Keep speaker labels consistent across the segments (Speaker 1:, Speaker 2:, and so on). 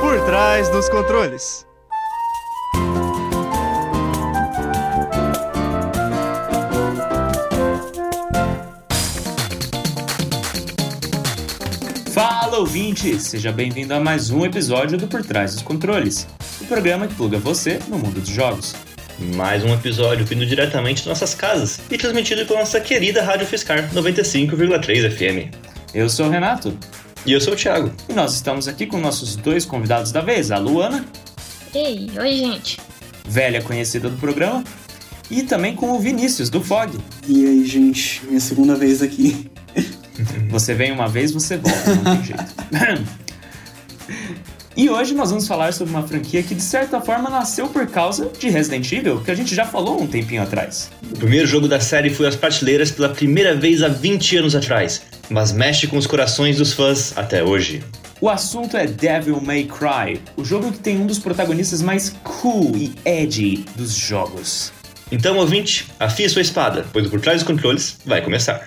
Speaker 1: Por trás dos controles.
Speaker 2: Fala ouvinte, seja bem-vindo a mais um episódio do Por Trás dos Controles, o programa que pluga você no mundo dos jogos.
Speaker 3: Mais um episódio vindo diretamente de nossas casas e transmitido pela nossa querida Rádio Fiscar 95,3 FM.
Speaker 2: Eu sou o Renato
Speaker 3: E eu sou o Thiago.
Speaker 2: e nós estamos aqui com nossos dois convidados da vez, a Luana,
Speaker 4: Ei, oi gente.
Speaker 2: velha conhecida do programa, e também com o Vinícius do Fog.
Speaker 5: E aí, gente, minha segunda vez aqui.
Speaker 2: Você vem uma vez, você volta, não tem jeito. E hoje nós vamos falar sobre uma franquia que de certa forma nasceu por causa de Resident Evil, que a gente já falou um tempinho atrás.
Speaker 3: O primeiro jogo da série foi às prateleiras pela primeira vez há 20 anos atrás, mas mexe com os corações dos fãs até hoje.
Speaker 2: O assunto é Devil May Cry, o jogo que tem um dos protagonistas mais cool e edgy dos jogos.
Speaker 3: Então, ouvinte, afie sua espada, pois Por Trás dos Controles vai começar.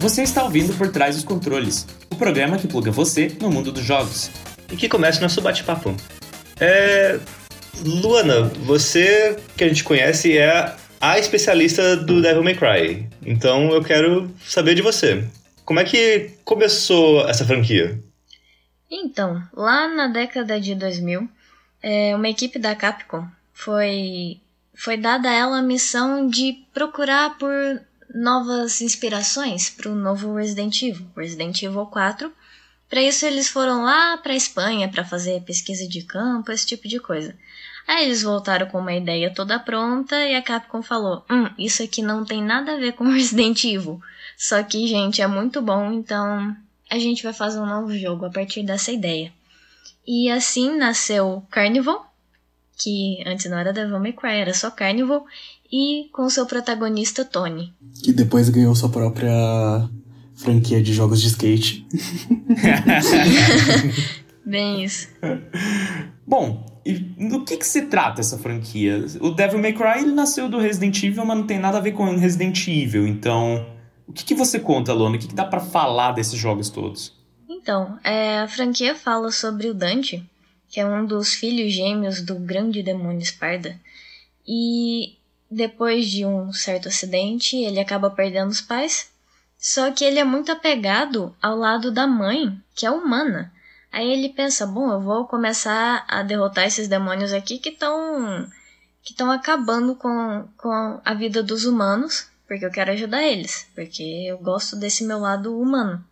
Speaker 2: Você está ouvindo Por Trás dos Controles, o programa que pluga você no mundo dos jogos.
Speaker 3: E que comece o nosso bate-papo. É. Luana, você que a gente conhece é a especialista do Devil May Cry. Então eu quero saber de você. Como é que começou essa franquia?
Speaker 4: Então, lá na década de 2000, é, uma equipe da Capcom foi, foi dada a ela a missão de procurar por novas inspirações para o novo Resident Evil, Resident Evil 4. Para isso, eles foram lá para Espanha para fazer pesquisa de campo, esse tipo de coisa. Aí eles voltaram com uma ideia toda pronta e a Capcom falou: Hum, isso aqui não tem nada a ver com Resident Evil. Só que, gente, é muito bom, então a gente vai fazer um novo jogo a partir dessa ideia. E assim nasceu Carnival, que antes não era Devil May Cry, era só Carnival, e com seu protagonista Tony.
Speaker 5: Que depois ganhou sua própria franquia de jogos de skate.
Speaker 4: Bem isso.
Speaker 2: Bom, e do que, que se trata essa franquia? O Devil May Cry ele nasceu do Resident Evil, mas não tem nada a ver com Resident Evil. Então, o que, que você conta, Lona? O que, que dá pra falar desses jogos todos?
Speaker 4: Então, é, a franquia fala sobre o Dante, que é um dos filhos gêmeos do grande demônio Esparda. E depois de um certo acidente, ele acaba perdendo os pais. Só que ele é muito apegado ao lado da mãe, que é humana. Aí ele pensa, bom, eu vou começar a derrotar esses demônios aqui que estão que estão acabando com, com a vida dos humanos, porque eu quero ajudar eles, porque eu gosto desse meu lado humano.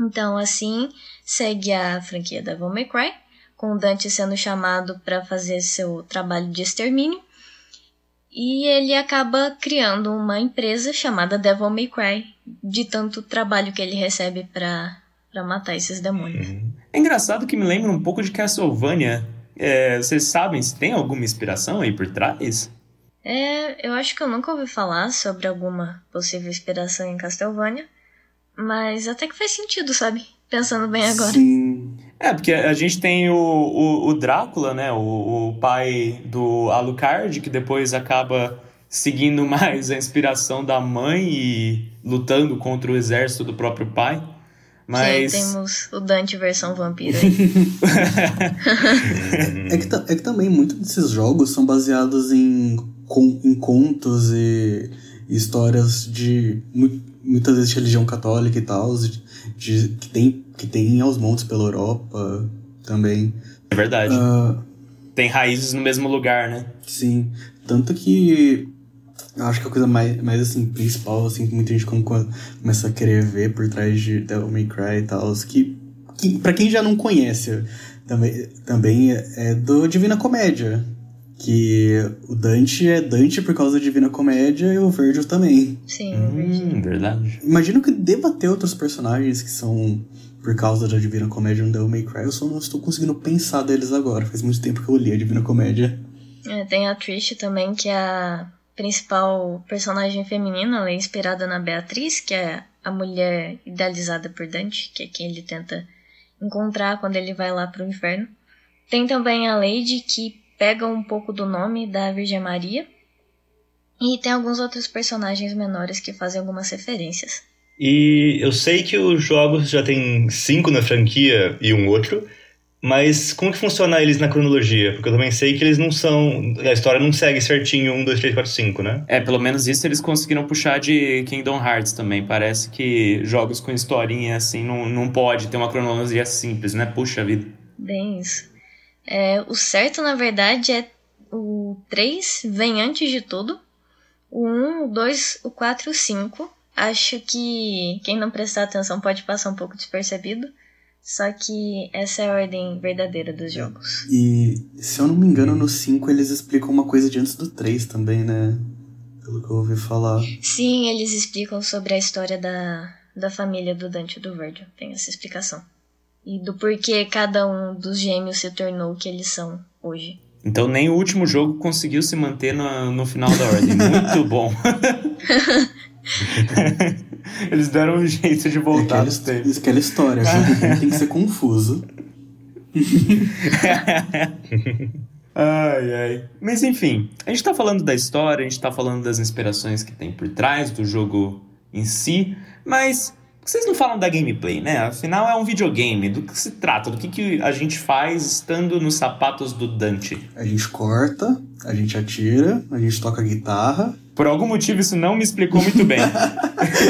Speaker 4: Então, assim, segue a franquia Devil May Cry, com Dante sendo chamado para fazer seu trabalho de extermínio. E ele acaba criando uma empresa chamada Devil May Cry, de tanto trabalho que ele recebe para matar esses demônios.
Speaker 2: É engraçado que me lembra um pouco de Castlevania. É, vocês sabem se tem alguma inspiração aí por trás?
Speaker 4: É, eu acho que eu nunca ouvi falar sobre alguma possível inspiração em Castlevania, mas até que faz sentido, sabe? Pensando bem agora.
Speaker 5: Sim.
Speaker 2: É, porque a gente tem o, o, o Drácula, né? O, o pai do Alucard, que depois acaba seguindo mais a inspiração da mãe e lutando contra o exército do próprio pai. Mas.
Speaker 4: Sim, temos o Dante versão vampiro aí.
Speaker 5: É que, é que também muitos desses jogos são baseados em, em contos e histórias de mu- muitas vezes de religião católica e tal, de, que, tem, que tem aos montes pela Europa também.
Speaker 2: É verdade.
Speaker 5: Ah,
Speaker 2: Tem raízes no mesmo lugar, né?
Speaker 5: Sim, tanto que eu acho que a coisa mais, mais assim, principal, assim, que muita gente começa a querer ver por trás de Devil May Cry e tal, que, que pra quem já não conhece, também, também é do Divina Comédia. Que o Dante é Dante por causa da Divina Comédia e o Virgil também.
Speaker 4: Sim.
Speaker 2: Hum, verdade.
Speaker 5: Imagino que deva ter outros personagens que são por causa da Divina Comédia no Devil May Cry. Eu só não estou conseguindo pensar deles agora. Faz muito tempo que eu li a Divina Comédia.
Speaker 4: É, tem a Trish também, que é a principal personagem feminina, ela é inspirada na Beatriz, que é a mulher idealizada por Dante, que é quem ele tenta encontrar quando ele vai lá pro inferno. Tem também a Lady, que pega um pouco do nome da Virgem Maria. E tem alguns outros personagens menores que fazem algumas referências.
Speaker 3: E eu sei que os jogos já tem cinco na franquia e um outro, mas como que funciona eles na cronologia? Porque eu também sei que eles não são. A história não segue certinho 1, 2, 3, 4, 5, né?
Speaker 2: É, pelo menos isso eles conseguiram puxar de Kingdom Hearts também. Parece que jogos com historinha assim não, não pode ter uma cronologia simples, né? Puxa vida.
Speaker 4: Bem isso. É, o certo, na verdade, é o 3 vem antes de tudo. O 1, o 2, o 4 e o 5. Acho que quem não prestar atenção pode passar um pouco despercebido. Só que essa é a ordem verdadeira dos jogos.
Speaker 5: E, se eu não me engano, no 5 eles explicam uma coisa de antes do 3 também, né? Pelo que eu ouvi falar.
Speaker 4: Sim, eles explicam sobre a história da, da família do Dante do Virgil. Tem essa explicação. E do porquê cada um dos gêmeos se tornou o que eles são hoje.
Speaker 2: Então nem o último jogo conseguiu se manter no, no final da ordem. Muito bom. Eles deram um jeito de voltar
Speaker 5: aquela,
Speaker 2: nos tempos.
Speaker 5: Aquela história, jogo tem que ser confuso.
Speaker 2: ai, ai. Mas enfim, a gente tá falando da história, a gente tá falando das inspirações que tem por trás do jogo em si, mas vocês não falam da gameplay, né? Afinal é um videogame. Do que se trata? Do que, que a gente faz estando nos sapatos do Dante?
Speaker 5: A gente corta, a gente atira, a gente toca guitarra.
Speaker 2: Por algum motivo isso não me explicou muito bem.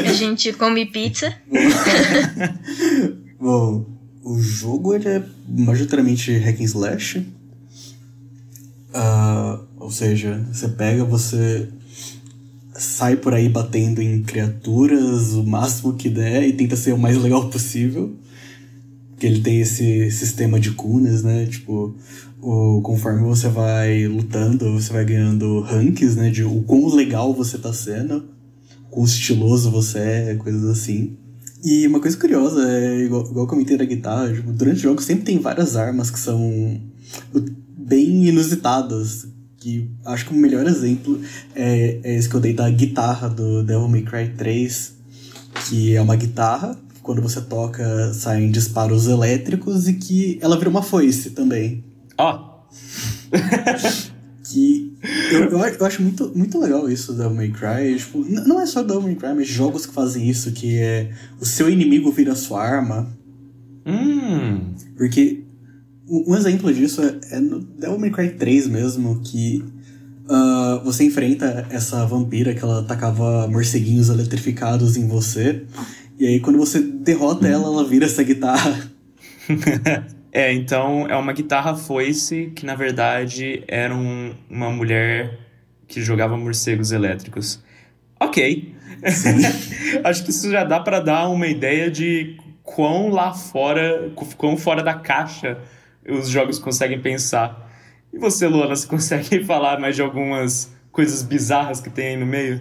Speaker 4: a gente come pizza.
Speaker 5: Bom, o jogo ele é majoritariamente hack and slash. Uh, ou seja, você pega, você sai por aí batendo em criaturas o máximo que der e tenta ser o mais legal possível. Porque ele tem esse sistema de cunas, né? Tipo, o, conforme você vai lutando, você vai ganhando ranks, né? De o quão legal você tá sendo, quão estiloso você é, coisas assim. E uma coisa curiosa, é, igual, igual eu comentei da guitarra, tipo, durante o jogo sempre tem várias armas que são bem inusitadas. Que acho que o melhor exemplo é, é esse que eu dei da guitarra do Devil May Cry 3, que é uma guitarra que quando você toca saem disparos elétricos e que ela vira uma foice também.
Speaker 2: Ó! Oh.
Speaker 5: que eu, eu, eu, acho muito, muito legal isso da May Cry. Tipo, não é só da May Cry, mas jogos que fazem isso, que é o seu inimigo vira sua arma.
Speaker 2: Hum.
Speaker 5: Porque um exemplo disso é, é no Devil May Cry 3 mesmo, que uh, você enfrenta essa vampira que ela atacava morceguinhos eletrificados em você. E aí quando você derrota ela, ela vira essa guitarra.
Speaker 2: é, então é uma guitarra foice que na verdade era um, uma mulher que jogava morcegos elétricos. Ok. Acho que isso já dá para dar uma ideia de quão lá fora, quão fora da caixa os jogos conseguem pensar. E você, Luana, você consegue falar mais de algumas coisas bizarras que tem aí no meio?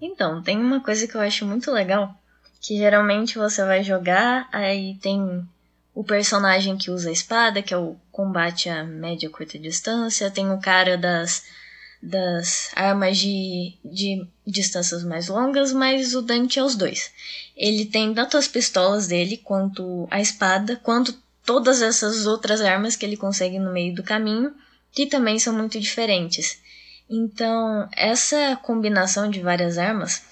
Speaker 4: Então, tem uma coisa que eu acho muito legal, que geralmente você vai jogar, aí tem o personagem que usa a espada, que é o combate a média e curta distância, tem o cara das, das armas de, de distâncias mais longas, mas o Dante é os dois. Ele tem tanto as pistolas dele, quanto a espada, quanto todas essas outras armas que ele consegue no meio do caminho, que também são muito diferentes. Então, essa combinação de várias armas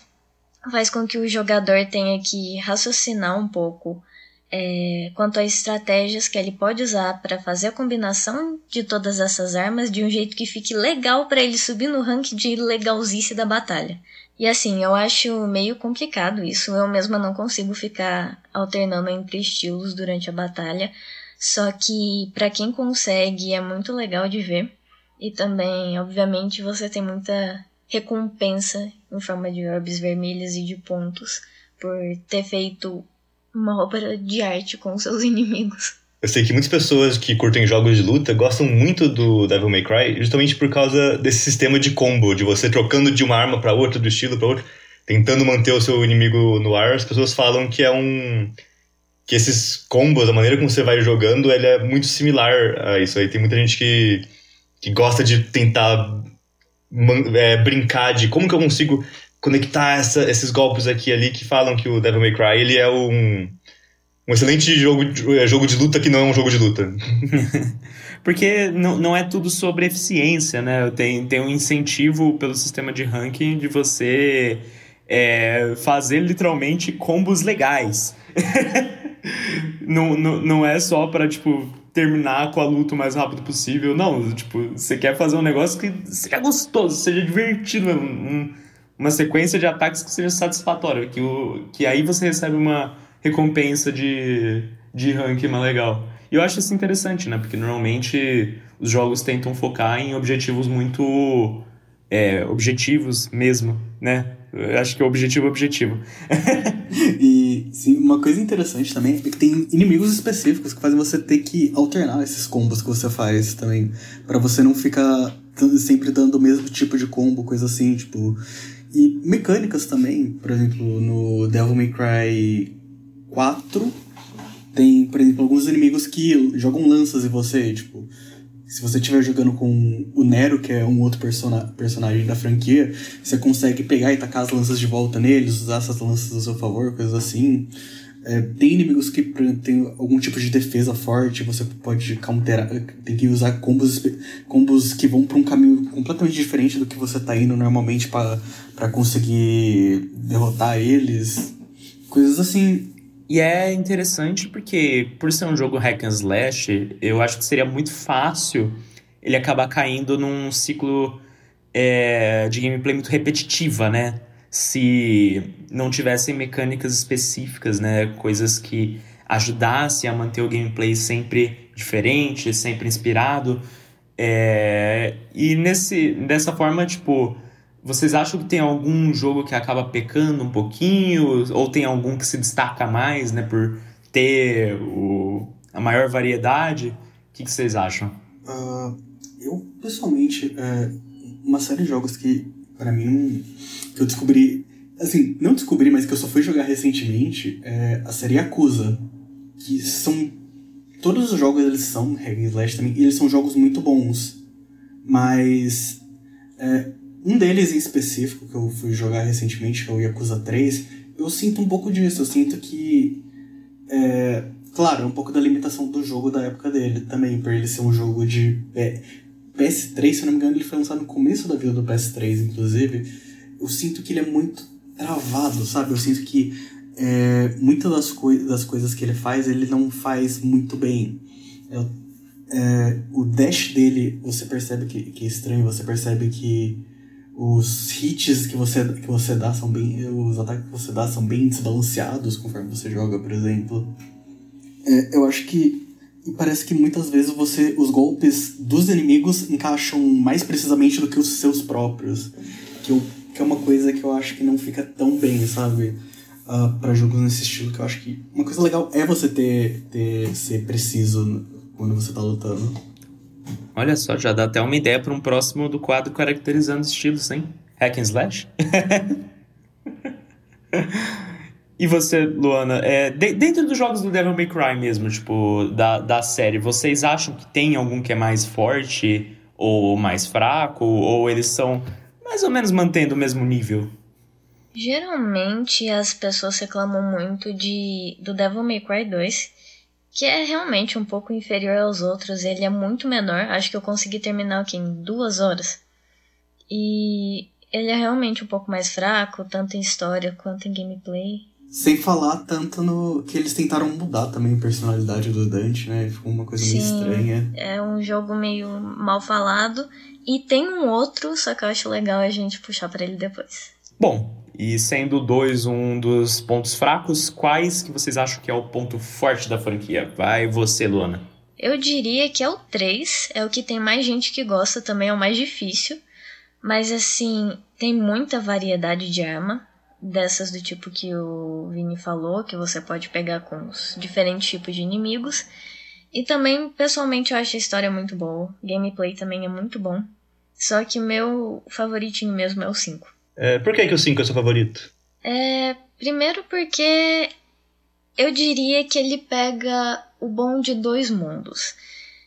Speaker 4: faz com que o jogador tenha que raciocinar um pouco é, quanto a estratégias que ele pode usar para fazer a combinação de todas essas armas de um jeito que fique legal para ele subir no ranking de legalzice da batalha. E assim, eu acho meio complicado isso. Eu mesma não consigo ficar alternando entre estilos durante a batalha. Só que para quem consegue é muito legal de ver. E também, obviamente, você tem muita recompensa em forma de orbes vermelhas e de pontos por ter feito uma obra de arte com seus inimigos.
Speaker 3: Eu sei que muitas pessoas que curtem jogos de luta gostam muito do Devil May Cry, justamente por causa desse sistema de combo, de você trocando de uma arma para outra, do estilo para outro, tentando manter o seu inimigo no ar. As pessoas falam que é um que esses combos, a maneira como você vai jogando, ele é muito similar a isso. Aí tem muita gente que, que gosta de tentar é, brincar de como que eu consigo conectar essa, esses golpes aqui ali que falam que o Devil May Cry ele é um Um excelente jogo é, jogo de luta que não é um jogo de luta.
Speaker 2: Porque não, não é tudo sobre eficiência, né? Tem, tem um incentivo pelo sistema de ranking de você é, fazer literalmente combos legais. não, não, não é só para tipo, terminar com a luta o mais rápido possível. Não, tipo, você quer fazer um negócio que seja gostoso, seja divertido, um, uma sequência de ataques que seja satisfatória, que, o, que aí você recebe uma recompensa de, de ranking mais legal. E eu acho isso interessante, né? Porque normalmente os jogos tentam focar em objetivos muito é, objetivos mesmo, né? Eu acho que o objetivo é objetivo.
Speaker 5: e sim, uma coisa interessante também é que tem inimigos específicos que fazem você ter que alternar esses combos que você faz também. para você não ficar sempre dando o mesmo tipo de combo, coisa assim, tipo. E mecânicas também, por exemplo, no Devil May Cry 4 tem, por exemplo, alguns inimigos que jogam lanças em você, tipo, se você estiver jogando com o Nero, que é um outro persona personagem da franquia, você consegue pegar e tacar as lanças de volta neles, usar essas lanças a seu favor, coisas assim. É, tem inimigos que tem algum tipo de defesa forte, você pode counterar, tem que usar combos, combos que vão para um caminho completamente diferente do que você está indo normalmente para conseguir derrotar eles. Coisas assim.
Speaker 2: E é interessante porque, por ser um jogo hack and slash, eu acho que seria muito fácil ele acabar caindo num ciclo é, de gameplay muito repetitiva, né? Se não tivessem mecânicas específicas, né? Coisas que ajudassem a manter o gameplay sempre diferente, sempre inspirado. É, e nesse, dessa forma, tipo, vocês acham que tem algum jogo que acaba pecando um pouquinho? Ou tem algum que se destaca mais, né? Por ter o, a maior variedade? O que, que vocês acham?
Speaker 5: Uh, eu, pessoalmente, é, uma série de jogos que, para mim, que eu descobri... Assim, não descobri, mas que eu só fui jogar recentemente, é a série Acusa. Que são... Todos os jogos, eles são hack and slash também, e eles são jogos muito bons. Mas... É, um deles em específico, que eu fui jogar recentemente, que é o Yakuza 3, eu sinto um pouco disso. Eu sinto que. É, claro, é um pouco da limitação do jogo da época dele também, por ele ser um jogo de. É, PS3, se eu não me engano, ele foi lançado no começo da vida do PS3, inclusive. Eu sinto que ele é muito travado, sabe? Eu sinto que é, muitas das, coi das coisas que ele faz, ele não faz muito bem. É, é, o dash dele, você percebe que, que é estranho, você percebe que os hits que você, que você dá são bem. Os ataques que você dá são bem desbalanceados conforme você joga, por exemplo. É, eu acho que. Parece que muitas vezes você. Os golpes dos inimigos encaixam mais precisamente do que os seus próprios. Que, eu, que é uma coisa que eu acho que não fica tão bem, sabe? Uh, ah, para jogos nesse estilo, que eu acho que. Uma coisa legal é você ter, ter ser preciso quando você tá lutando.
Speaker 2: Olha só, já dá até uma ideia para um próximo do quadro caracterizando estilos, hein? Hack and slash? e você, Luana, é, de, dentro dos jogos do Devil May Cry mesmo, tipo, da, da série, vocês acham que tem algum que é mais forte ou mais fraco? Ou eles são mais ou menos mantendo o mesmo nível?
Speaker 4: Geralmente as pessoas reclamam muito de do Devil May Cry 2 que é realmente um pouco inferior aos outros. Ele é muito menor. Acho que eu consegui terminar aqui em duas horas. E ele é realmente um pouco mais fraco, tanto em história quanto em gameplay.
Speaker 5: Sem falar tanto no que eles tentaram mudar também a personalidade do Dante, né? Ficou uma coisa
Speaker 4: Sim,
Speaker 5: meio estranha.
Speaker 4: É um jogo meio mal falado. E tem um outro, só que eu acho legal a gente puxar para ele depois.
Speaker 2: Bom, e sendo dois um dos pontos fracos, quais que vocês acham que é o ponto forte da franquia? Vai você, Luana.
Speaker 4: Eu diria que é o 3, é o que tem mais gente que gosta, também é o mais difícil. Mas assim, tem muita variedade de arma, dessas do tipo que o Vini falou, que você pode pegar com os diferentes tipos de inimigos. E também, pessoalmente, eu acho a história muito boa. Gameplay também é muito bom. Só que meu favoritinho mesmo é o 5.
Speaker 3: É, por que, que o 5 é seu favorito?
Speaker 4: É, primeiro porque eu diria que ele pega o bom de dois mundos.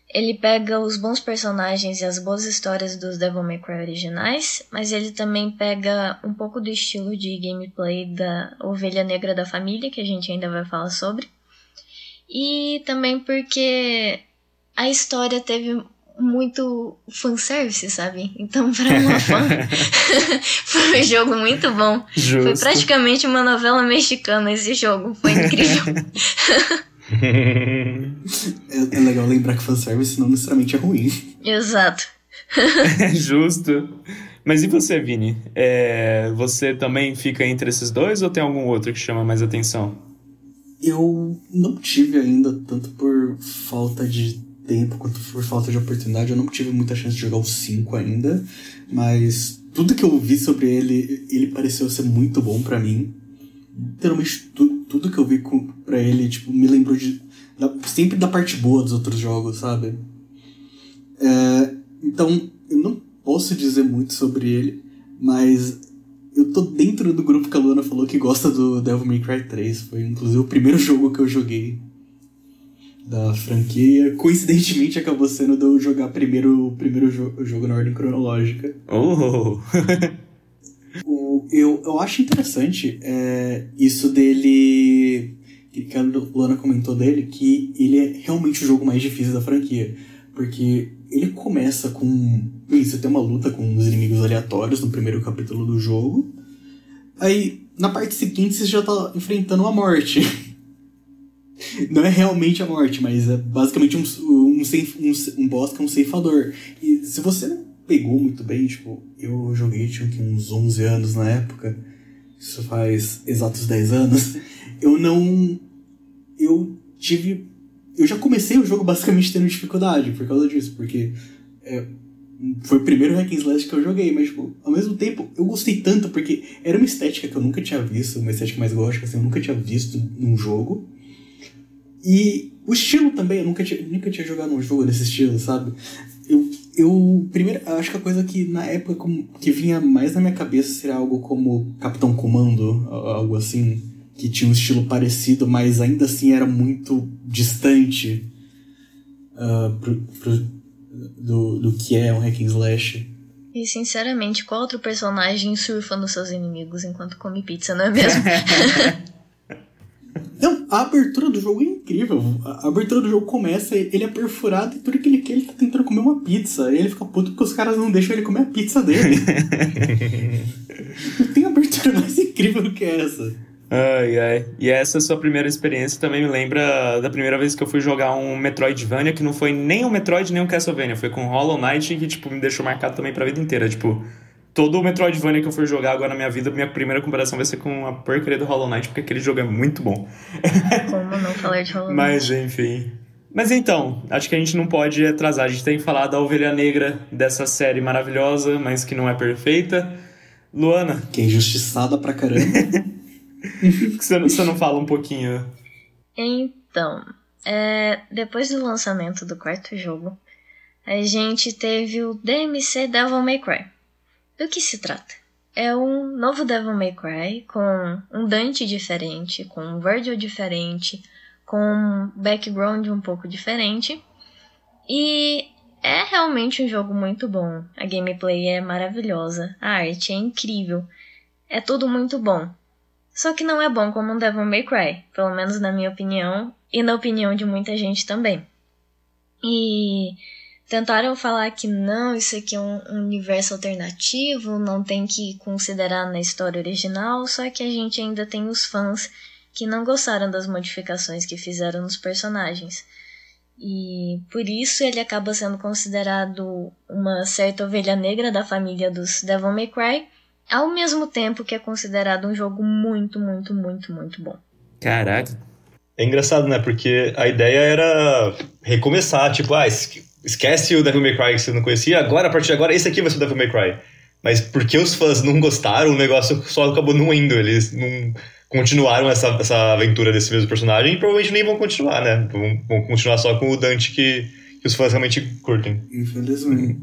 Speaker 4: Ele pega os bons personagens e as boas histórias dos Devil May Cry originais, mas ele também pega um pouco do estilo de gameplay da Ovelha Negra da Família, que a gente ainda vai falar sobre. E também porque a história teve muito fanservice, sabe? Então, pra uma fã, foi um jogo muito bom.
Speaker 2: Justo.
Speaker 4: Foi praticamente uma novela mexicana esse jogo. Foi incrível.
Speaker 5: É, é legal lembrar que fanservice não necessariamente é ruim.
Speaker 4: Exato.
Speaker 2: Justo. Mas e você, Vini? É, você também fica entre esses dois ou tem algum outro que chama mais atenção?
Speaker 5: Eu não tive ainda, tanto por falta de tempo quanto por falta de oportunidade, eu não tive muita chance de jogar o 5 ainda, mas tudo que eu vi sobre ele, ele pareceu ser muito bom pra mim. Literalmente tu, tudo que eu vi com, pra ele, tipo, me lembrou de. da- sempre da parte boa dos outros jogos, sabe? É, então, eu não posso dizer muito sobre ele, mas eu tô dentro do grupo que a Luana falou que gosta do Devil May Cry 3. Foi inclusive o primeiro jogo que eu joguei da franquia. Coincidentemente acabou sendo de eu jogar primeiro o primeiro jo jogo na ordem cronológica.
Speaker 2: Oh!
Speaker 5: O, eu, eu acho interessante é, isso dele. Que a Luana comentou dele, que ele é realmente o jogo mais difícil da franquia. Porque ele começa com. Você tem uma luta com os inimigos aleatórios no primeiro capítulo do jogo. Aí, na parte seguinte, você já tá enfrentando a morte. Não é realmente a morte, mas é basicamente um, um, um, um boss que é um ceifador. E se você não pegou muito bem, tipo, eu joguei, tinha uns 11 anos na época, isso faz exatos 10 anos, eu não. Eu tive. Eu já comecei o jogo basicamente tendo dificuldade por causa disso, porque é, foi o primeiro hack and slash que eu joguei, mas, tipo, ao mesmo tempo, eu gostei tanto porque era uma estética que eu nunca tinha visto, uma estética mais gótica, assim, eu nunca tinha visto num jogo. E o estilo também, eu nunca tinha, nunca tinha jogado um jogo desse estilo, sabe? Eu, eu primeiro, eu acho que a coisa que na época como- que vinha mais na minha cabeça seria algo como Capitão Comando, algo assim, que tinha um estilo parecido, mas ainda assim era muito distante ah, pro, pro- do, do que é um hack and slash.
Speaker 4: E sinceramente, qual outro personagem surfa nos seus inimigos enquanto come pizza, não é mesmo?
Speaker 5: Não, a abertura do jogo é incrível. A abertura do jogo começa, ele é perfurado e tudo que ele quer, ele tá tentando comer uma pizza. E ele fica puto porque os caras não deixam ele comer a pizza dele. não tem abertura mais incrível do que essa.
Speaker 2: Ai, ai. E essa sua primeira experiência também me lembra da primeira vez que eu fui jogar um Metroidvania, que não foi nem um Metroid nem um Castlevania, foi com Hollow Knight, que, tipo, me deixou marcado também pra vida inteira. Tipo, todo o Metroidvania que eu for jogar agora na minha vida, minha primeira comparação vai ser com a porcaria do Hollow Knight, porque aquele jogo é muito bom.
Speaker 4: Como não falar de Hollow Knight?
Speaker 2: Mas, enfim. Mas então, acho que a gente não pode atrasar. A gente tem que falar da ovelha negra dessa série maravilhosa, mas que não é perfeita. Luana,
Speaker 5: Que é injustiçada pra caramba.
Speaker 2: você não, você não fala um pouquinho?
Speaker 4: Então, é, depois do lançamento do quarto jogo, a gente teve o DMC Devil May Cry. Do que se trata? É um novo Devil May Cry com um Dante diferente, com um Virgil diferente, com um background um pouco diferente. E é realmente um jogo muito bom. A gameplay é maravilhosa, a arte é incrível. É tudo muito bom. Só que não é bom como um Devil May Cry, pelo menos na minha opinião e na opinião de muita gente também. E tentaram falar que não, isso aqui é um universo alternativo, não tem que considerar na história original, só que a gente ainda tem os fãs que não gostaram das modificações que fizeram nos personagens. E por isso ele acaba sendo considerado uma certa ovelha negra da família dos Devil May Cry, ao mesmo tempo que é considerado um jogo muito, muito, muito, muito bom.
Speaker 2: Caraca.
Speaker 3: É engraçado, né? Porque a ideia era recomeçar, tipo, ah, es- esquece o Devil May Cry que você não conhecia, agora, a partir de agora, esse aqui vai ser o Devil May Cry. Mas porque os fãs não gostaram, o negócio só acabou não indo. Eles não continuaram essa, essa aventura desse mesmo personagem e provavelmente nem vão continuar, né? Vão, vão continuar só com o Dante que, que os fãs realmente curtem.
Speaker 5: Infelizmente.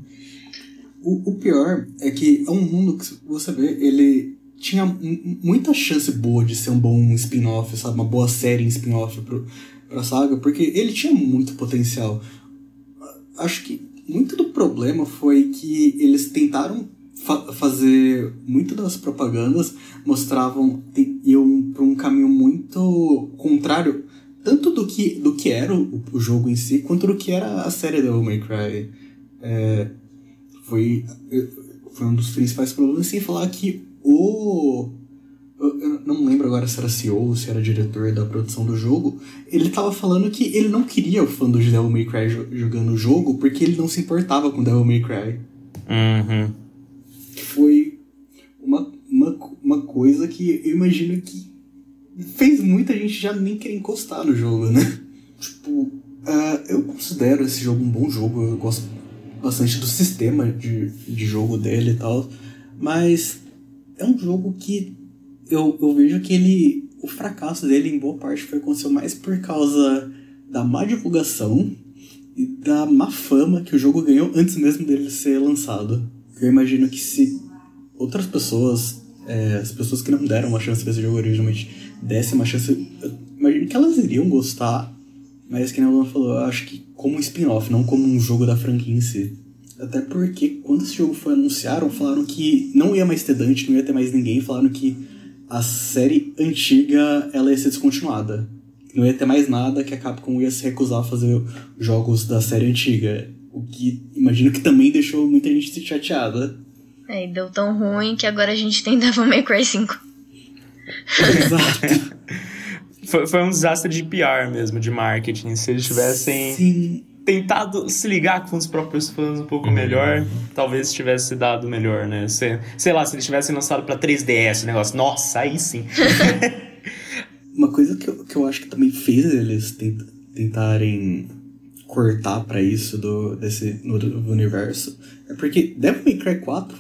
Speaker 5: O, o pior é que é um mundo que você vê, ele tinha mu- muita chance boa de ser um bom spin-off, sabe? Uma boa série em spin-off pro, pra saga, porque ele tinha muito potencial. Acho que muito do problema foi que eles tentaram fa- fazer muito das propagandas mostravam iam para um caminho muito contrário tanto do que, do que era o, o jogo em si, quanto do que era a série Devil May Cry. É, foi, foi um dos principais problemas, sem falar que o. Eu não lembro agora se era CEO ou se era diretor da produção do jogo. Ele tava falando que ele não queria o fã do Devil May Cry jogando o jogo porque ele não se importava com Devil May Cry.
Speaker 2: Uhum.
Speaker 5: Foi uma, uma, uma coisa que eu imagino que fez muita gente já nem querer encostar no jogo, né? Tipo, uh, eu considero esse jogo um bom jogo, eu gosto bastante do sistema de, de jogo dele e tal, mas é um jogo que eu, eu vejo que ele. O fracasso dele, em boa parte, foi aconteceu mais por causa da má divulgação e da má fama que o jogo ganhou antes mesmo dele ser lançado. Eu imagino que se outras pessoas, é, as pessoas que não deram uma chance pra esse jogo originalmente, dessem uma chance, eu imagino que elas iriam gostar, mas que nem a falou, eu acho que como um spin-off, não como um jogo da franquia em si. Até porque quando esse jogo foi anunciado, falaram que não ia mais ter Dante, não ia ter mais ninguém, falaram que a série antiga ela ia ser descontinuada. Não ia ter mais nada que a Capcom ia se recusar a fazer jogos da série antiga. O que imagino que também deixou muita gente chateada.
Speaker 4: É, e deu tão ruim que agora a gente tem Devil May Cry 5.
Speaker 5: Exato.
Speaker 2: foi, foi um desastre de PR mesmo, de marketing. Se eles tivessem
Speaker 5: Sim.
Speaker 2: Tentado se ligar com os próprios fãs um pouco uhum. melhor, talvez tivesse dado melhor, né? Sei, sei lá, se eles tivessem lançado pra 3DS o negócio, nossa, aí sim.
Speaker 5: Uma coisa que eu, que eu acho que também fez eles tentarem cortar para isso do, desse novo universo é porque Devil May Cry 4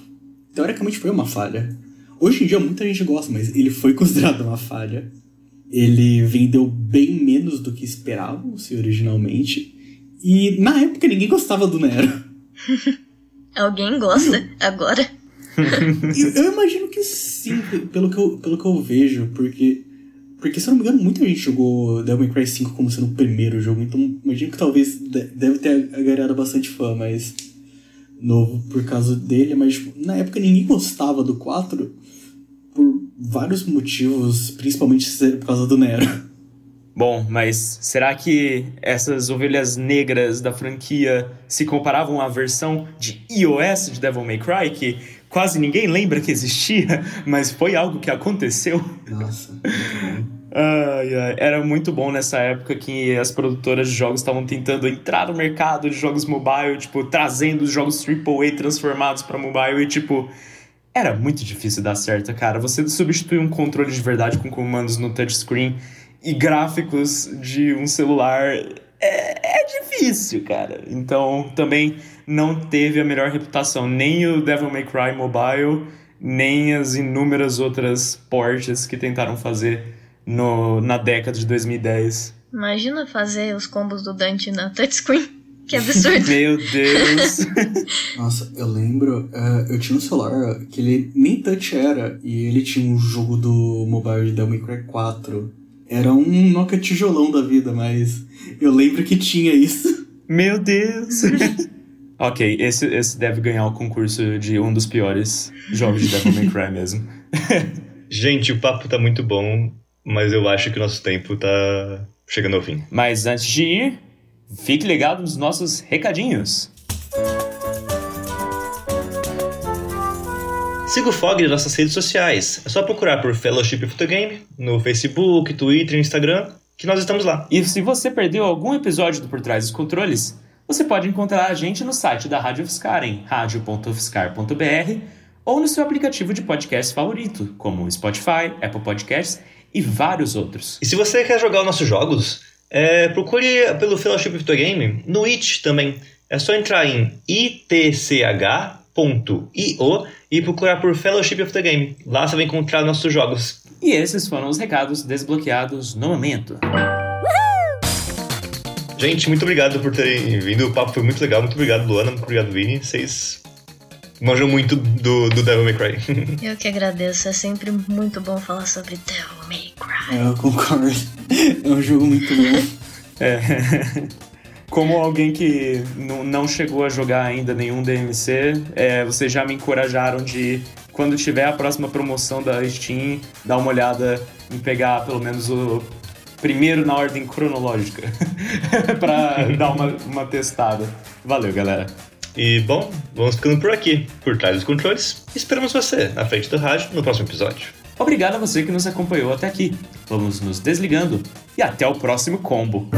Speaker 5: teoricamente foi uma falha. Hoje em dia muita gente gosta, mas ele foi considerado uma falha. Ele vendeu bem menos do que esperavam-se originalmente. E na época ninguém gostava do Nero.
Speaker 4: Alguém gosta agora?
Speaker 5: eu, imagino que sim, pelo que eu, pelo que eu vejo, porque. Porque, se eu não me engano, muita gente jogou Devil May Cry 5 como sendo o primeiro jogo, então imagino que talvez deve ter agarrado bastante fã, mas. novo por causa dele, mas tipo, na época ninguém gostava do 4 por vários motivos, principalmente por causa do Nero.
Speaker 2: Bom, mas será que essas ovelhas negras da franquia se comparavam à versão de iOS de Devil May Cry, que quase ninguém lembra que existia, mas foi algo que aconteceu?
Speaker 5: Nossa.
Speaker 2: Ai, ai, era muito bom nessa época que as produtoras de jogos estavam tentando entrar no mercado de jogos mobile, tipo, trazendo os jogos AAA transformados para mobile e, tipo, era muito difícil dar certo, cara. Você substituir um controle de verdade com comandos no touchscreen e gráficos de um celular é, é difícil, cara. Então também não teve a melhor reputação. Nem o Devil May Cry Mobile, nem as inúmeras outras portes que tentaram fazer no, na década de 2010.
Speaker 4: Imagina fazer os combos do Dante na touchscreen. Que absurdo.
Speaker 2: Meu Deus.
Speaker 5: Nossa, eu lembro, uh, eu tinha um celular que ele nem touch era, e ele tinha um jogo do mobile de Devil May Cry 4. Era um Nokia tijolão da vida, mas eu lembro que tinha isso.
Speaker 2: Meu Deus! ok, esse, esse deve ganhar o concurso de um dos piores jogos de Devil May Cry mesmo.
Speaker 3: Gente, o papo tá muito bom, mas eu acho que o nosso tempo tá chegando ao fim.
Speaker 2: Mas antes de ir, fique ligado nos nossos recadinhos.
Speaker 3: Siga o Fog nas nossas redes sociais. É só procurar por Fellowship Photogame no Facebook, Twitter e Instagram, que nós estamos lá.
Speaker 2: E se você perdeu algum episódio do Por Trás dos Controles, você pode encontrar a gente no site da Rádio UFSCar em radio.ufscar.br ou no seu aplicativo de podcast favorito, como Spotify, Apple Podcasts e vários outros.
Speaker 3: E se você quer jogar os nossos jogos, é, procure pelo Fellowship Photogame no Itch também. É só entrar em e procurar por Fellowship of the Game. Lá você vai encontrar nossos jogos.
Speaker 2: E esses foram os recados desbloqueados no momento.
Speaker 3: Gente, muito obrigado por terem vindo. O papo foi muito legal. Muito obrigado, Luana. Muito obrigado, Vini. Vocês manjam muito do, do Devil May Cry.
Speaker 4: Eu que agradeço. É sempre muito bom falar sobre Devil May Cry.
Speaker 5: É, eu concordo. É um jogo muito bom.
Speaker 2: É. Como alguém que não chegou a jogar ainda nenhum DMC, é, vocês já me encorajaram de, quando tiver a próxima promoção da Steam, dar uma olhada em pegar pelo menos o primeiro na ordem cronológica para dar uma, uma testada. Valeu, galera.
Speaker 3: E bom, vamos ficando por aqui, por trás dos controles. Esperamos você na frente do rádio no próximo episódio.
Speaker 2: Obrigado a você que nos acompanhou até aqui. Vamos nos desligando e até o próximo combo.